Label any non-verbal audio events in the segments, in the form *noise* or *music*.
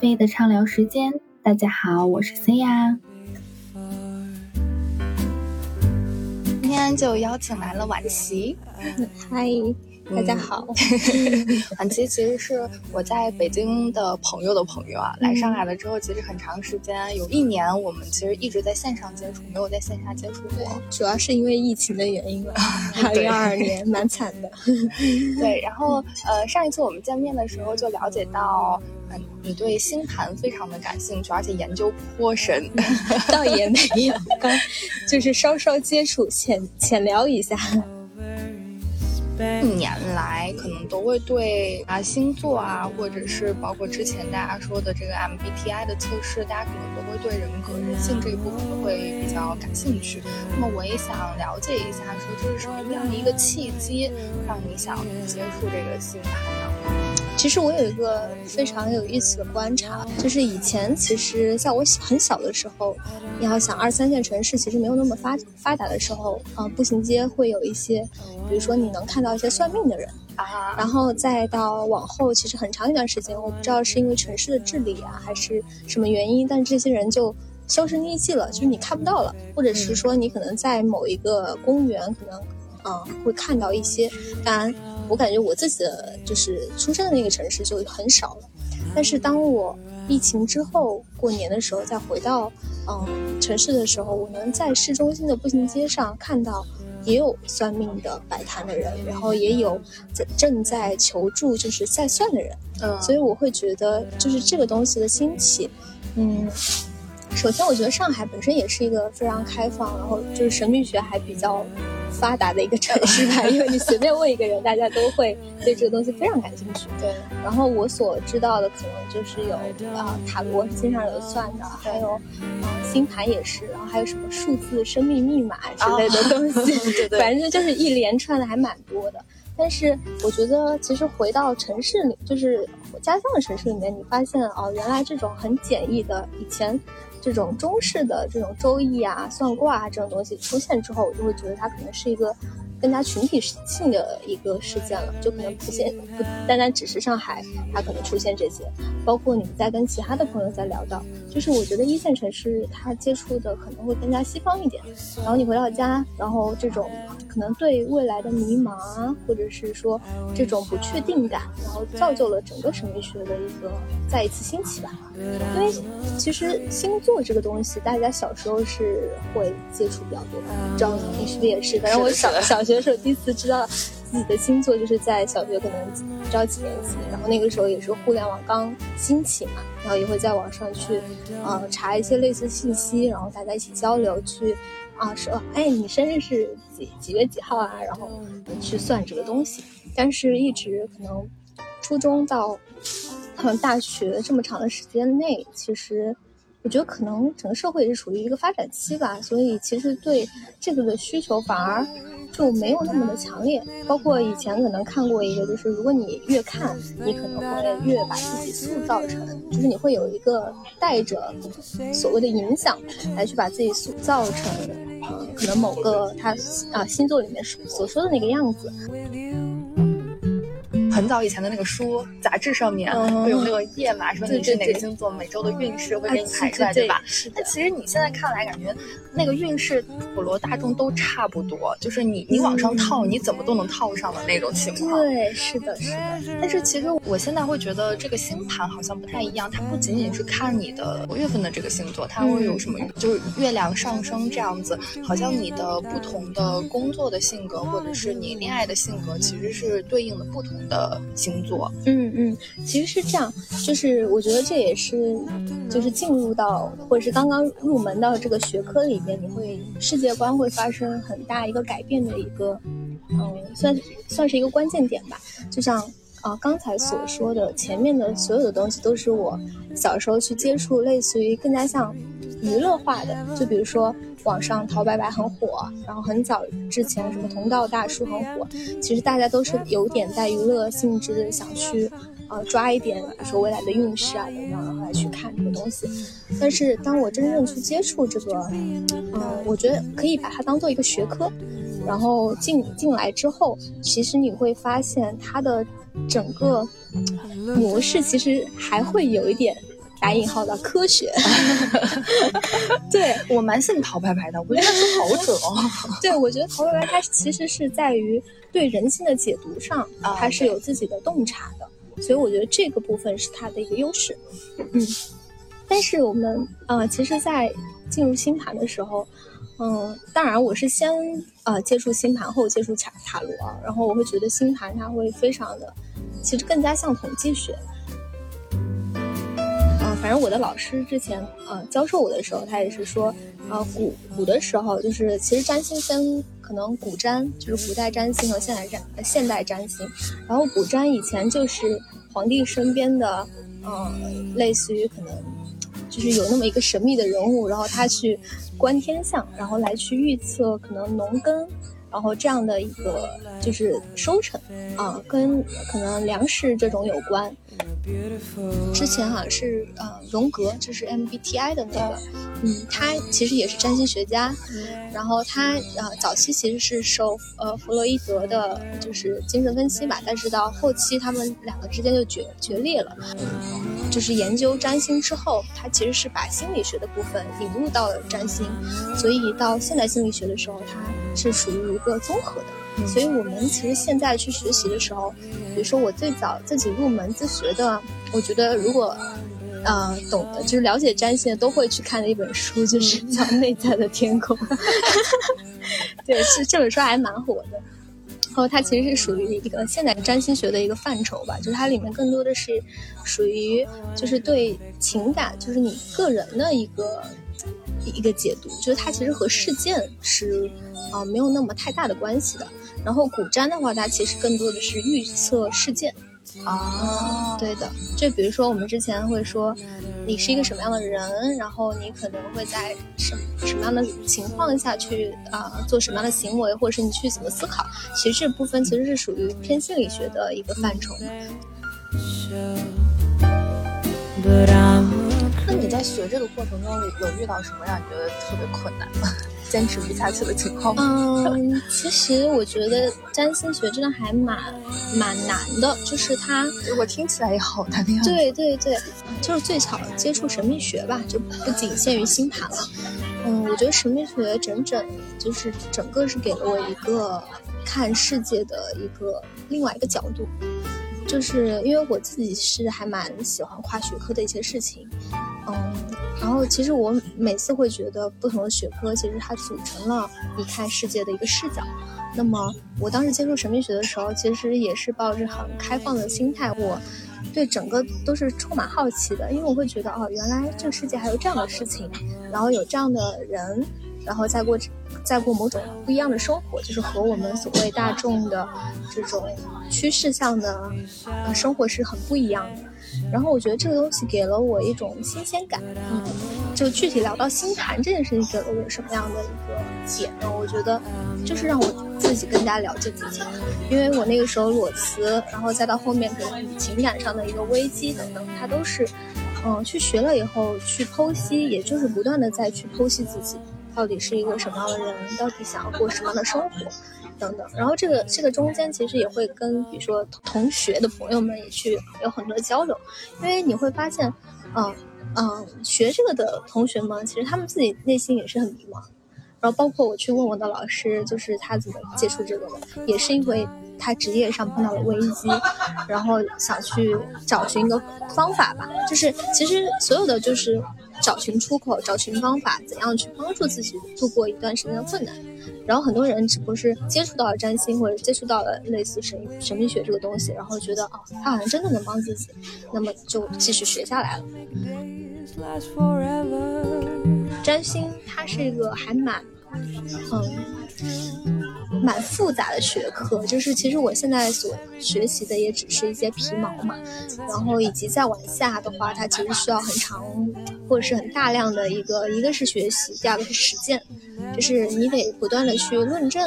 啡的畅聊时间。大家好，我是 C 呀。今天就邀请来了婉琪，嗨。大家好，*laughs* 婉琪其实是我在北京的朋友的朋友啊。来上海了之后，其实很长时间，有一年我们其实一直在线上接触，没有在线下接触过。主要是因为疫情的原因吧。*laughs* 二零二二年蛮惨的。*laughs* 对，然后呃，上一次我们见面的时候就了解到，嗯，你对星盘非常的感兴趣，而且研究颇深。倒也没有，刚就是稍稍接触，浅浅聊一下。一年来，可能都会对啊星座啊，或者是包括之前大家说的这个 MBTI 的测试，大家可能都会对人格、人性这一部分会比较感兴趣。那么我也想了解一下，说这是什么样的一个契机，让你想接触这个星盘呢？其实我有一个非常有意思的观察，就是以前其实在我很小的时候，你要想二三线城市其实没有那么发发达的时候，啊，步行街会有一些，比如说你能看到一些算命的人啊，然后再到往后，其实很长一段时间，我不知道是因为城市的治理啊，还是什么原因，但这些人就销声匿迹了，就是你看不到了，或者是说你可能在某一个公园，可能啊会看到一些，当然。我感觉我自己的就是出生的那个城市就很少了，但是当我疫情之后过年的时候再回到嗯城市的时候，我能在市中心的步行街上看到也有算命的摆摊的人，然后也有正在求助就是在算的人，嗯，所以我会觉得就是这个东西的兴起，嗯，首先我觉得上海本身也是一个非常开放，然后就是神秘学还比较。发达的一个城市吧，*laughs* 因为你随便问一个人，大家都会对这个东西非常感兴趣。对，然后我所知道的可能就是有啊塔罗经常有算的，还有啊星盘也是，然后还有什么数字生命密码之类的东西，*laughs* 对对，反正就是一连串的还蛮多的。但是我觉得其实回到城市里，就是家乡的城市里面，你发现哦，原来这种很简易的以前。这种中式的这种周易啊、算卦啊这种东西出现之后，我就会觉得它可能是一个更加群体性的一个事件了，就可能不现不单单只是上海，它可能出现这些。包括你们在跟其他的朋友在聊到，就是我觉得一线城市它接触的可能会更加西方一点，然后你回到家，然后这种。可能对未来的迷茫啊，或者是说这种不确定感，然后造就了整个神秘学的一个再一次兴起吧。因为其实星座这个东西，大家小时候是会接触比较多，知道你是不是也是？反正我小小学的时候第一次知道自己的星座，就是在小学可能不知道几年级，然后那个时候也是互联网刚兴起嘛，然后也会在网上去呃查一些类似信息，然后大家一起交流去。啊，说，哎，你生日是几几月几号啊？然后去算这个东西，但是一直可能初中到嗯大学这么长的时间内，其实我觉得可能整个社会也是处于一个发展期吧，所以其实对这个的需求反而。就没有那么的强烈，包括以前可能看过一个，就是如果你越看，你可能会越把自己塑造成，就是你会有一个带着所谓的影响来去把自己塑造成，呃，可能某个他啊星座里面所说的那个样子。很早以前的那个书杂志上面会有那个页码，说你是哪个星座，每周的运势会给你排出来，对吧？但其实你现在看来，感觉那个运势普罗大众都差不多，就是你你往上套，你怎么都能套上的那种情况。对，是的，是的。但是其实我现在会觉得这个星盘好像不太一样，它不仅仅是看你的月份的这个星座，它会有什么，就是月亮上升这样子，好像你的不同的工作的性格，或者是你恋爱的性格，其实是对应的不同的。星座，嗯嗯，其实是这样，就是我觉得这也是，就是进入到或者是刚刚入门到这个学科里面，你会世界观会发生很大一个改变的一个，嗯，算算是一个关键点吧。就像啊刚才所说的，前面的所有的东西都是我小时候去接触，类似于更加像娱乐化的，就比如说。网上淘白白很火，然后很早之前什么同道大叔很火，其实大家都是有点带娱乐性质的，想去啊抓一点，比如说未来的运势啊等等，然后来去看这个东西。但是当我真正去接触这个，嗯，我觉得可以把它当做一个学科，然后进进来之后，其实你会发现它的整个模式其实还会有一点。打引号的科学。*laughs* 对我蛮信陶白白的，我觉得他是好者哦。*laughs* 对，我觉得陶白白他其实是在于对人性的解读上，他是有自己的洞察的，所以我觉得这个部分是他的一个优势。嗯，但是我们呃，其实，在进入星盘的时候，嗯，当然我是先呃接触星盘后接触塔塔罗，然后我会觉得星盘它会非常的，其实更加像统计学。反正我的老师之前呃教授我的时候，他也是说，呃古古的时候就是其实占星分可能古占就是古代占星和现代占现代占星，然后古占以前就是皇帝身边的，嗯类似于可能就是有那么一个神秘的人物，然后他去观天象，然后来去预测可能农耕。然后这样的一个就是收成啊，跟可能粮食这种有关。之前好像是呃荣格，就是 MBTI 的那个，嗯，他其实也是占星学家。然后他呃早期其实是受呃弗洛伊德的，就是精神分析吧，但是到后期他们两个之间就决决裂了。就是研究占星之后，他其实是把心理学的部分引入到了占星，所以到现代心理学的时候，他。是属于一个综合的，所以我们其实现在去学习的时候，比如说我最早自己入门自学的，我觉得如果，呃，懂的，就是了解占星的都会去看的一本书，就是叫《内在的天空》。*laughs* 对，是这本书还蛮火的。然后它其实是属于一个现代占星学的一个范畴吧，就是它里面更多的是属于就是对情感，就是你个人的一个一个解读，就是它其实和事件是。啊，没有那么太大的关系的。然后古占的话，它其实更多的是预测事件。啊，对的。就比如说我们之前会说，你是一个什么样的人，然后你可能会在什什么样的情况下去啊做什么样的行为，或者是你去怎么思考。其实这部分其实是属于偏心理学的一个范畴。那你在学这个过程中有遇到什么让你觉得特别困难吗？坚持不下去的情况。嗯，其实我觉得占星学真的还蛮蛮难的，就是它 *laughs* 如果听起来也好难的样子。对对对，就是最早接触神秘学吧，就不仅限于星盘了。嗯，我觉得神秘学整整就是整个是给了我一个看世界的一个另外一个角度，就是因为我自己是还蛮喜欢跨学科的一些事情，嗯。然后，其实我每次会觉得，不同的学科其实它组成了你看世界的一个视角。那么，我当时接触神秘学的时候，其实也是抱着很开放的心态，我对整个都是充满好奇的，因为我会觉得，哦，原来这个世界还有这样的事情，然后有这样的人，然后再过再过某种不一样的生活，就是和我们所谓大众的这种趋势向的呃生活是很不一样的。然后我觉得这个东西给了我一种新鲜感，嗯，就具体聊到星盘这件事情给了我什么样的一个解呢？我觉得就是让我自己更加了解自己，因为我那个时候裸辞，然后再到后面可能情感上的一个危机等等，它都是，嗯，去学了以后去剖析，也就是不断的再去剖析自己到底是一个什么样的人，到底想要过什么样的生活。等等，然后这个这个中间其实也会跟比如说同学的朋友们也去有很多交流，因为你会发现，嗯嗯，学这个的同学们其实他们自己内心也是很迷茫，然后包括我去问我的老师，就是他怎么接触这个的，也是因为他职业上碰到了危机，然后想去找寻一个方法吧，就是其实所有的就是找寻出口，找寻方法，怎样去帮助自己度过一段时间的困难。然后很多人只不过是接触到了占星，或者接触到了类似神神秘学这个东西，然后觉得啊，他好像真的能帮自己，那么就继续学下来了。占星它是一个还蛮，嗯。蛮复杂的学科，就是其实我现在所学习的也只是一些皮毛嘛，然后以及再往下的话，它其实需要很长或者是很大量的一个，一个是学习，第二个是实践，就是你得不断的去论证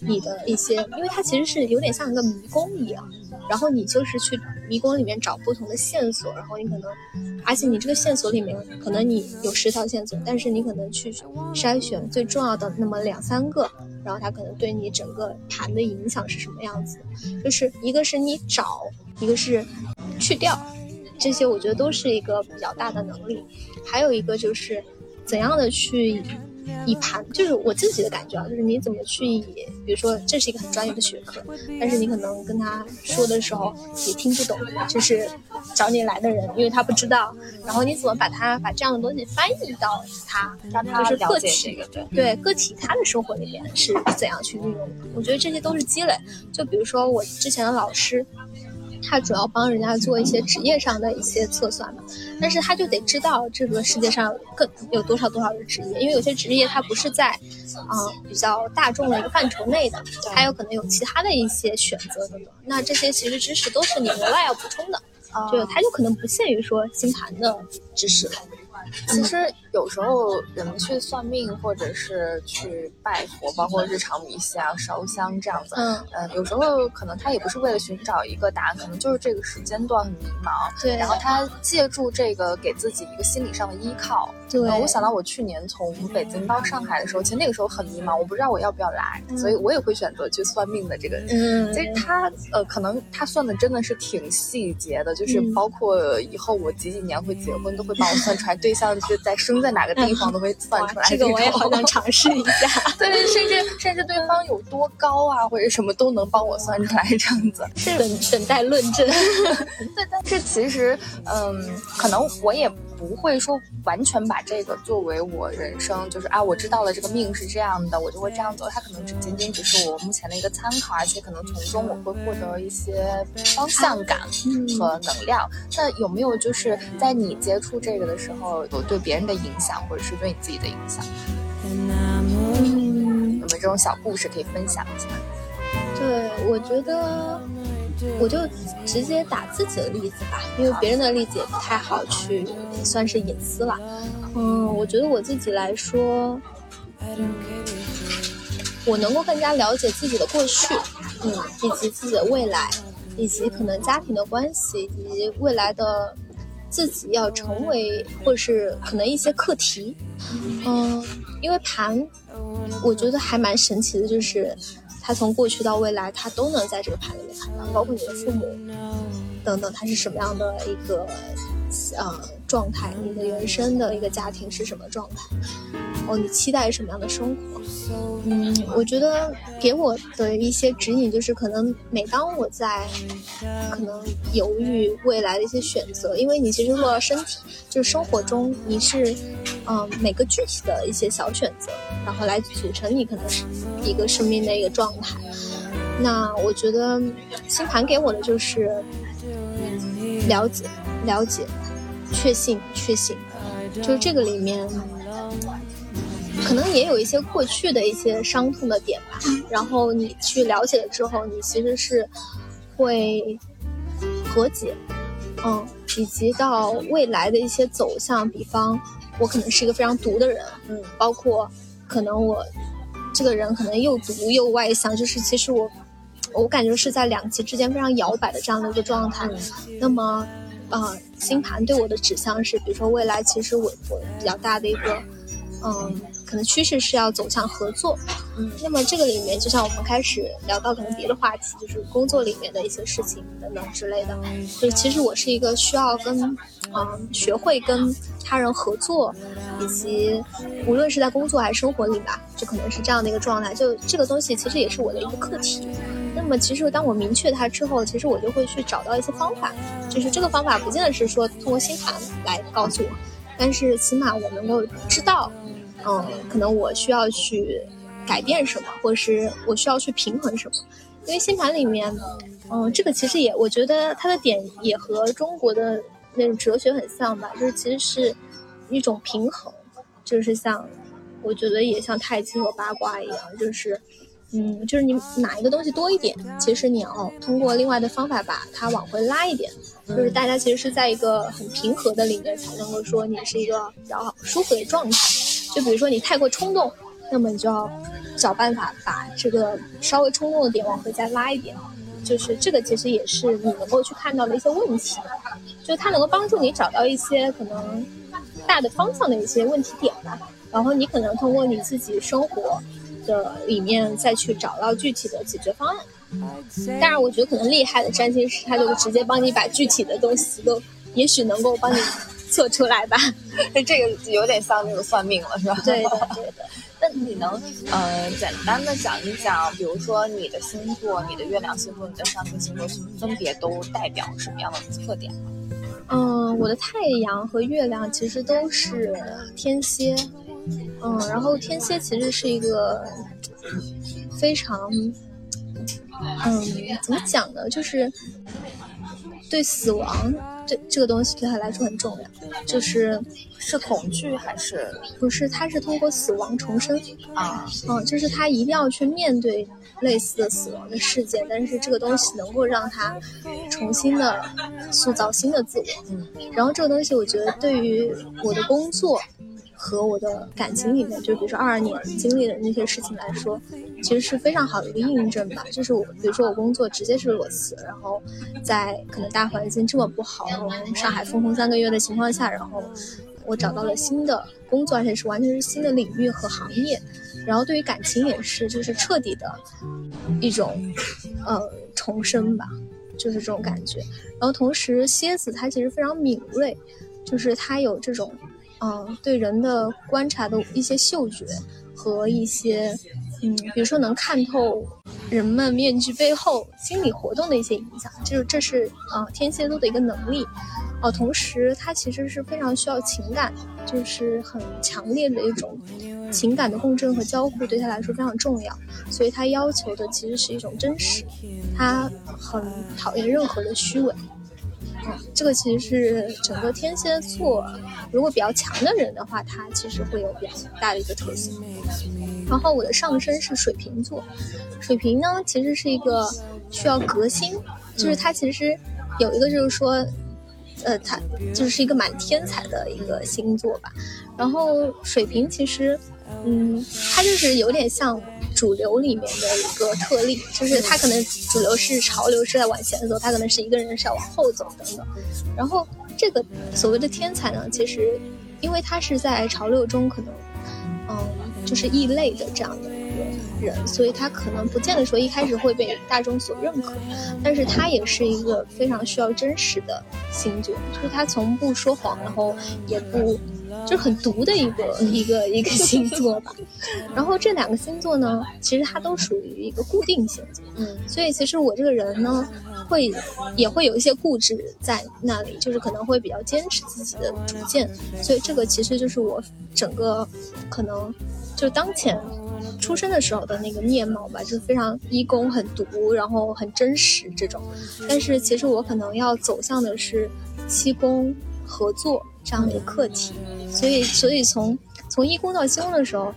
你的一些，因为它其实是有点像一个迷宫一样，然后你就是去迷宫里面找不同的线索，然后你可能，而且你这个线索里面可能你有十条线索，但是你可能去筛选最重要的那么两三个。然后它可能对你整个盘的影响是什么样子？就是一个是你找，一个是去掉，这些我觉得都是一个比较大的能力。还有一个就是怎样的去。以盘就是我自己的感觉啊，就是你怎么去以，比如说这是一个很专业的学科，但是你可能跟他说的时候也听不懂，就是找你来的人，因为他不知道，然后你怎么把他把这样的东西翻译到他，让他就是个体对个体他的生活里面是怎样去运用的？我觉得这些都是积累。就比如说我之前的老师。他主要帮人家做一些职业上的一些测算嘛，但是他就得知道这个世界上更有多少多少的职业，因为有些职业它不是在，啊比较大众的一个范畴内的，还有可能有其他的一些选择等等。那这些其实知识都是你额外要补充的，就他就可能不限于说星盘的知识了。其实有时候人们去算命，或者是去拜佛，包括日常迷信啊、烧香这样子，嗯嗯，有时候可能他也不是为了寻找一个答案，可能就是这个时间段很迷茫，对，然后他借助这个给自己一个心理上的依靠。对，我想到我去年从北京到上海的时候，其实那个时候很迷茫，我不知道我要不要来，所以我也会选择去算命的这个。嗯，其实他呃，可能他算的真的是挺细节的，就是包括以后我几几年会结婚，都会帮我算出来对象是在生在哪个地方，都会算出来。这个我也好想尝试一下。*laughs* 对，甚至甚至对方有多高啊，或者什么都能帮我算出来这样子是。等等待论证。*laughs* 对，但是其实嗯，可能我也。不会说完全把这个作为我人生，就是啊，我知道了这个命是这样的，我就会这样走。它可能只仅仅只是我目前的一个参考，而且可能从中我会获得一些方向感和能量。那有没有就是在你接触这个的时候，有对别人的影响，或者是对你自己的影响？嗯，有没有这种小故事可以分享一下？对，我觉得。我就直接打自己的例子吧，因为别人的例子也不太好去算是隐私了。嗯，我觉得我自己来说，我能够更加了解自己的过去，嗯，以及自己的未来，以及可能家庭的关系，以及未来的自己要成为，或是可能一些课题。嗯，因为盘，我觉得还蛮神奇的，就是。他从过去到未来，他都能在这个盘里面看到，包括你的父母等等，他是什么样的一个呃状态？你的原生的一个家庭是什么状态？哦，你期待什么样的生活？嗯，我觉得给我的一些指引就是，可能每当我在可能犹豫未来的一些选择，因为你其实落到身体，就是生活中你是嗯每个具体的一些小选择，然后来组成你可能是。一个生命的一个状态，那我觉得星盘给我的就是了解、了解、确信、确信，就是这个里面可能也有一些过去的一些伤痛的点吧。然后你去了解了之后，你其实是会和解，嗯，以及到未来的一些走向。比方，我可能是一个非常毒的人，嗯，包括可能我。这个人可能又毒又外向，就是其实我，我感觉是在两极之间非常摇摆的这样的一个状态。那么，呃，星盘对我的指向是，比如说未来其实我我比较大的一个，嗯，可能趋势是要走向合作。嗯，那么这个里面就像我们开始聊到可能别的话题，就是工作里面的一些事情等等之类的。就是其实我是一个需要跟，嗯，学会跟他人合作，以及无论是在工作还是生活里吧，就可能是这样的一个状态。就这个东西其实也是我的一个课题。那么其实当我明确它之后，其实我就会去找到一些方法。就是这个方法不见得是说通过星盘来告诉我，但是起码我能够知道，嗯，可能我需要去。改变什么，或者是我需要去平衡什么？因为星盘里面，嗯，这个其实也，我觉得它的点也和中国的那种哲学很像吧，就是其实是一种平衡，就是像，我觉得也像太极和八卦一样，就是，嗯，就是你哪一个东西多一点，其实你要通过另外的方法把它往回拉一点，就是大家其实是在一个很平和的里面才能够说你是一个比较舒服的状态。就比如说你太过冲动。那么你就要找办法把这个稍微冲动的点往回再拉一点，就是这个其实也是你能够去看到的一些问题，就它能够帮助你找到一些可能大的方向的一些问题点吧，然后你可能通过你自己生活的里面再去找到具体的解决方案。当然，我觉得可能厉害的占星师他就直接帮你把具体的东西都也许能够帮你测出来吧。*laughs* 这个有点像那个算命了，是吧？对的，*laughs* 对的。那你能呃简单的讲一讲，比如说你的星座、你的月亮星座、你的上升星座分别都代表什么样的特点吗？嗯，我的太阳和月亮其实都是天蝎，嗯，然后天蝎其实是一个非常，嗯，怎么讲呢？就是对死亡这这个东西对他来说很重要，就是是恐惧还是不是？他是通过死亡重生啊，嗯，就是他一定要去面对。类似的死亡的事件，但是这个东西能够让他重新的塑造新的自我。嗯，然后这个东西，我觉得对于我的工作和我的感情里面，就比如说二二年经历的那些事情来说，其实是非常好的一个印证吧。就是我，比如说我工作直接是裸辞，然后在可能大环境这么不好，然后上海封控三个月的情况下，然后我找到了新的工作，而且是完全是新的领域和行业。然后对于感情也是，就是彻底的一种，呃，重生吧，就是这种感觉。然后同时，蝎子它其实非常敏锐，就是它有这种，嗯，对人的观察的一些嗅觉和一些，嗯，比如说能看透人们面具背后心理活动的一些影响，就是这是啊天蝎座的一个能力。哦，同时它其实是非常需要情感，就是很强烈的一种情感的共振和交互，对他来说非常重要。所以他要求的其实是一种真实，他很讨厌任何的虚伪。这个其实是整个天蝎座如果比较强的人的话，他其实会有比较大的一个特色。然后我的上升是水瓶座，水瓶呢其实是一个需要革新，就是他其实有一个就是说。呃，他就是一个蛮天才的一个星座吧。然后水瓶其实，嗯，他就是有点像主流里面的一个特例，就是他可能主流是潮流是在往前走，他可能是一个人是要往后走等等。然后这个所谓的天才呢，其实因为他是在潮流中可能，嗯，就是异类的这样的一个。人，所以他可能不见得说一开始会被大众所认可，但是他也是一个非常需要真实的星座，就是他从不说谎，然后也不就是很毒的一个一个一个星座吧。然后这两个星座呢，其实它都属于一个固定星座，嗯，所以其实我这个人呢，会也会有一些固执在那里，就是可能会比较坚持自己的主见，所以这个其实就是我整个可能就当前。出生的时候的那个面貌吧，就是非常一公很毒，然后很真实这种。但是其实我可能要走向的是七宫合作这样的一个课题，所以所以从从一工到七宫的时候。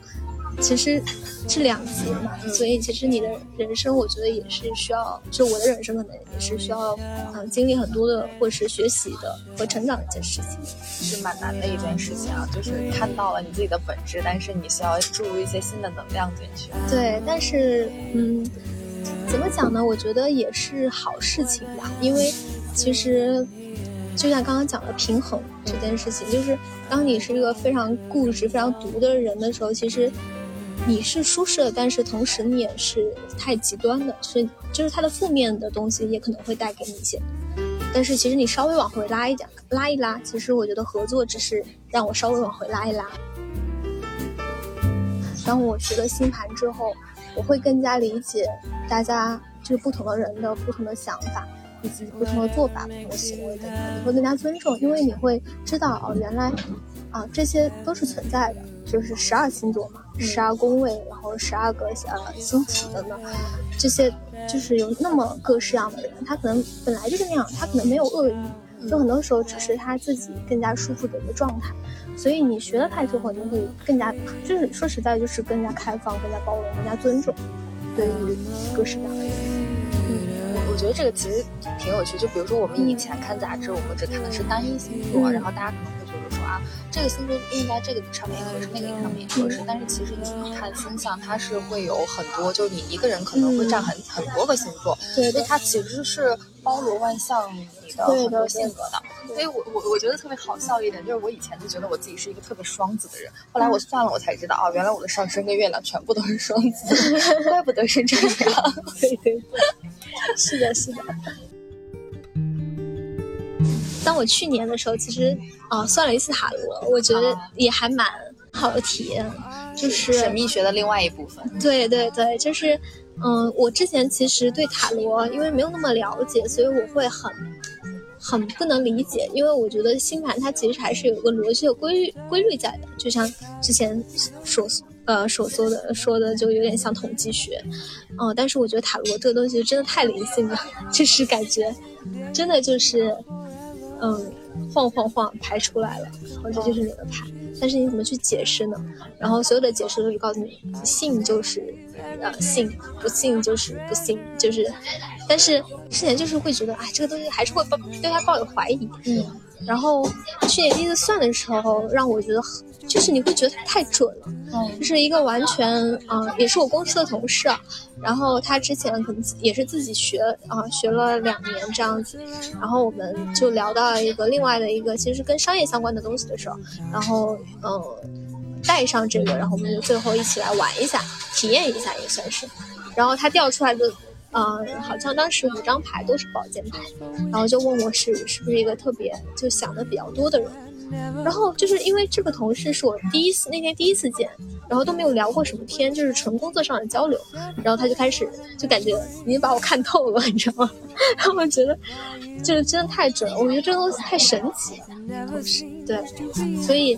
其实是两极嘛，所以其实你的人生，我觉得也是需要，就我的人生可能也是需要，嗯，经历很多的，或是学习的和成长的一件事情，是蛮难的一件事情啊。就是看到了你自己的本质，但是你需要注入一些新的能量进去。对，但是嗯，怎么讲呢？我觉得也是好事情吧，因为其实就像刚刚讲的平衡这件事情，就是当你是一个非常固执、非常毒的人的时候，其实。你是舒适的，但是同时你也是太极端的，是就是它的负面的东西也可能会带给你一些。但是其实你稍微往回拉一点，拉一拉，其实我觉得合作只是让我稍微往回拉一拉。当我学了星盘之后，我会更加理解大家就是不同的人的不同的想法，以及不同的做法、不同的行为等等，你会更加尊重，因为你会知道哦，原来啊这些都是存在的。就是十二星座嘛，十二宫位，然后十二个呃星体等等，这些就是有那么各式样的人，他可能本来就是那样，他可能没有恶意，就很多时候只是他自己更加舒服的一个状态。所以你学了他之后，你会更加，就是说实在，就是更加开放、更加包容、更加尊重，对于各式各样的人。嗯，我我觉得这个其实挺有趣。就比如说我们以前看杂志，我们只看的是单一星座，然后大家可能会觉得说啊。这个星座应该这个上面也合适，那个上面也合适。但是其实你看星象，它是会有很多，就是你一个人可能会占很很多个星座，所以它其实是包罗万象你的很多性格的。所以我我我觉得特别好笑一点，就是我以前就觉得我自己是一个特别双子的人，后来我算了，我才知道啊，原来我的上升跟月亮全部都是双子，*laughs* 怪不得是这样。对对对，是的，是的。当我去年的时候，其实啊、算了一次塔罗，我觉得也还蛮好的体验，就是神秘学的另外一部分。对对对，就是，嗯，我之前其实对塔罗因为没有那么了解，所以我会很很不能理解，因为我觉得星盘它其实还是有个逻辑和规律规律在的，就像之前所呃所说的说的，就有点像统计学，嗯、但是我觉得塔罗这个东西真的太灵性了，*laughs* 就是感觉真的就是，嗯，晃晃晃牌出来了，然后这就是你的牌。但是你怎么去解释呢？然后所有的解释都是告诉你，信就是呃信，不信就是不信，就是。但是之前就是会觉得，哎，这个东西还是会抱对他抱有怀疑。嗯。然后去年第一次算的时候，让我觉得很就是你会觉得它太准了。嗯就是一个完全啊、呃也是我公司的同事啊，然后他之前可能也是自己学啊、学了两年这样子，然后我们就聊到一个另外的一个其实跟商业相关的东西的时候，然后嗯、带上这个，然后我们就最后一起来玩一下，体验一下也算是，然后他调出来的。呃，好像当时五张牌都是宝剑牌，然后就问我是是不是一个特别就想的比较多的人，然后就是因为这个同事是我第一次那天第一次见，然后都没有聊过什么天，就是纯工作上的交流，然后他就开始就感觉已经把我看透了，你知道吗？*laughs* 然后我觉得就是真的太准了，我觉得这个东西太神奇了，对，所以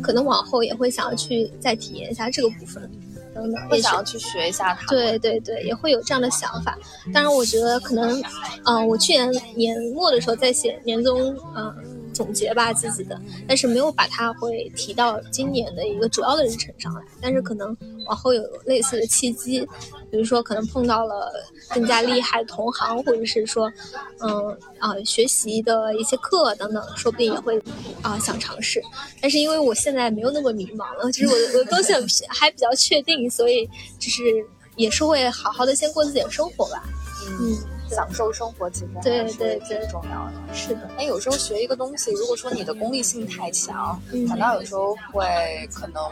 可能往后也会想要去再体验一下这个部分。等等，也许会想要去学一下它。对对对，也会有这样的想法。当然，我觉得可能，嗯、我去年年末的时候在写年终，嗯、总结吧自己的，但是没有把它会提到今年的一个主要的日程上来。但是可能往后有类似的契机，比如说可能碰到了更加厉害同行，或者是说，嗯啊、学习的一些课等等，说不定也会啊、想尝试。但是因为我现在没有那么迷茫了，就是我我的东西 *laughs* 还比较确定，所以就是也是会好好的先过自己的生活吧。嗯，享受生活其实还对是对对挺重要的。是的，那，有时候学一个东西，如果说你的功利性太强，嗯反倒有时候会可能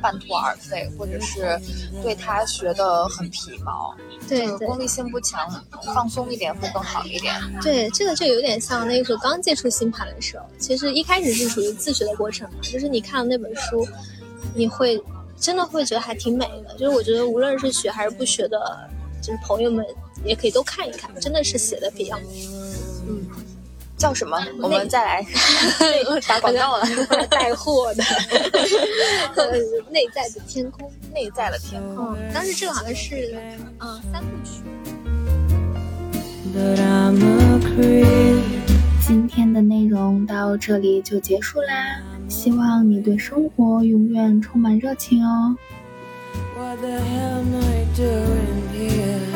半途而废，或者是对他学的很皮毛。对功利性不强，放松一点会更好一点。对，这个就有点像那个时候刚接触星盘的时候，其实一开始是属于自学的过程嘛，就是你看了那本书，你会真的会觉得还挺美的。就是我觉得无论是学还是不学的，就是朋友们也可以都看一看，真的是写的比较嗯。叫什么？我们再来 *laughs* 打广告了。带货的，呃，内在的天空。内在的天空。嗯，当时这个好像是，嗯、三部曲。But I'm a creep. 今天的内容到这里就结束啦，希望你对生活永远充满热情哦。What the hell am I doing here?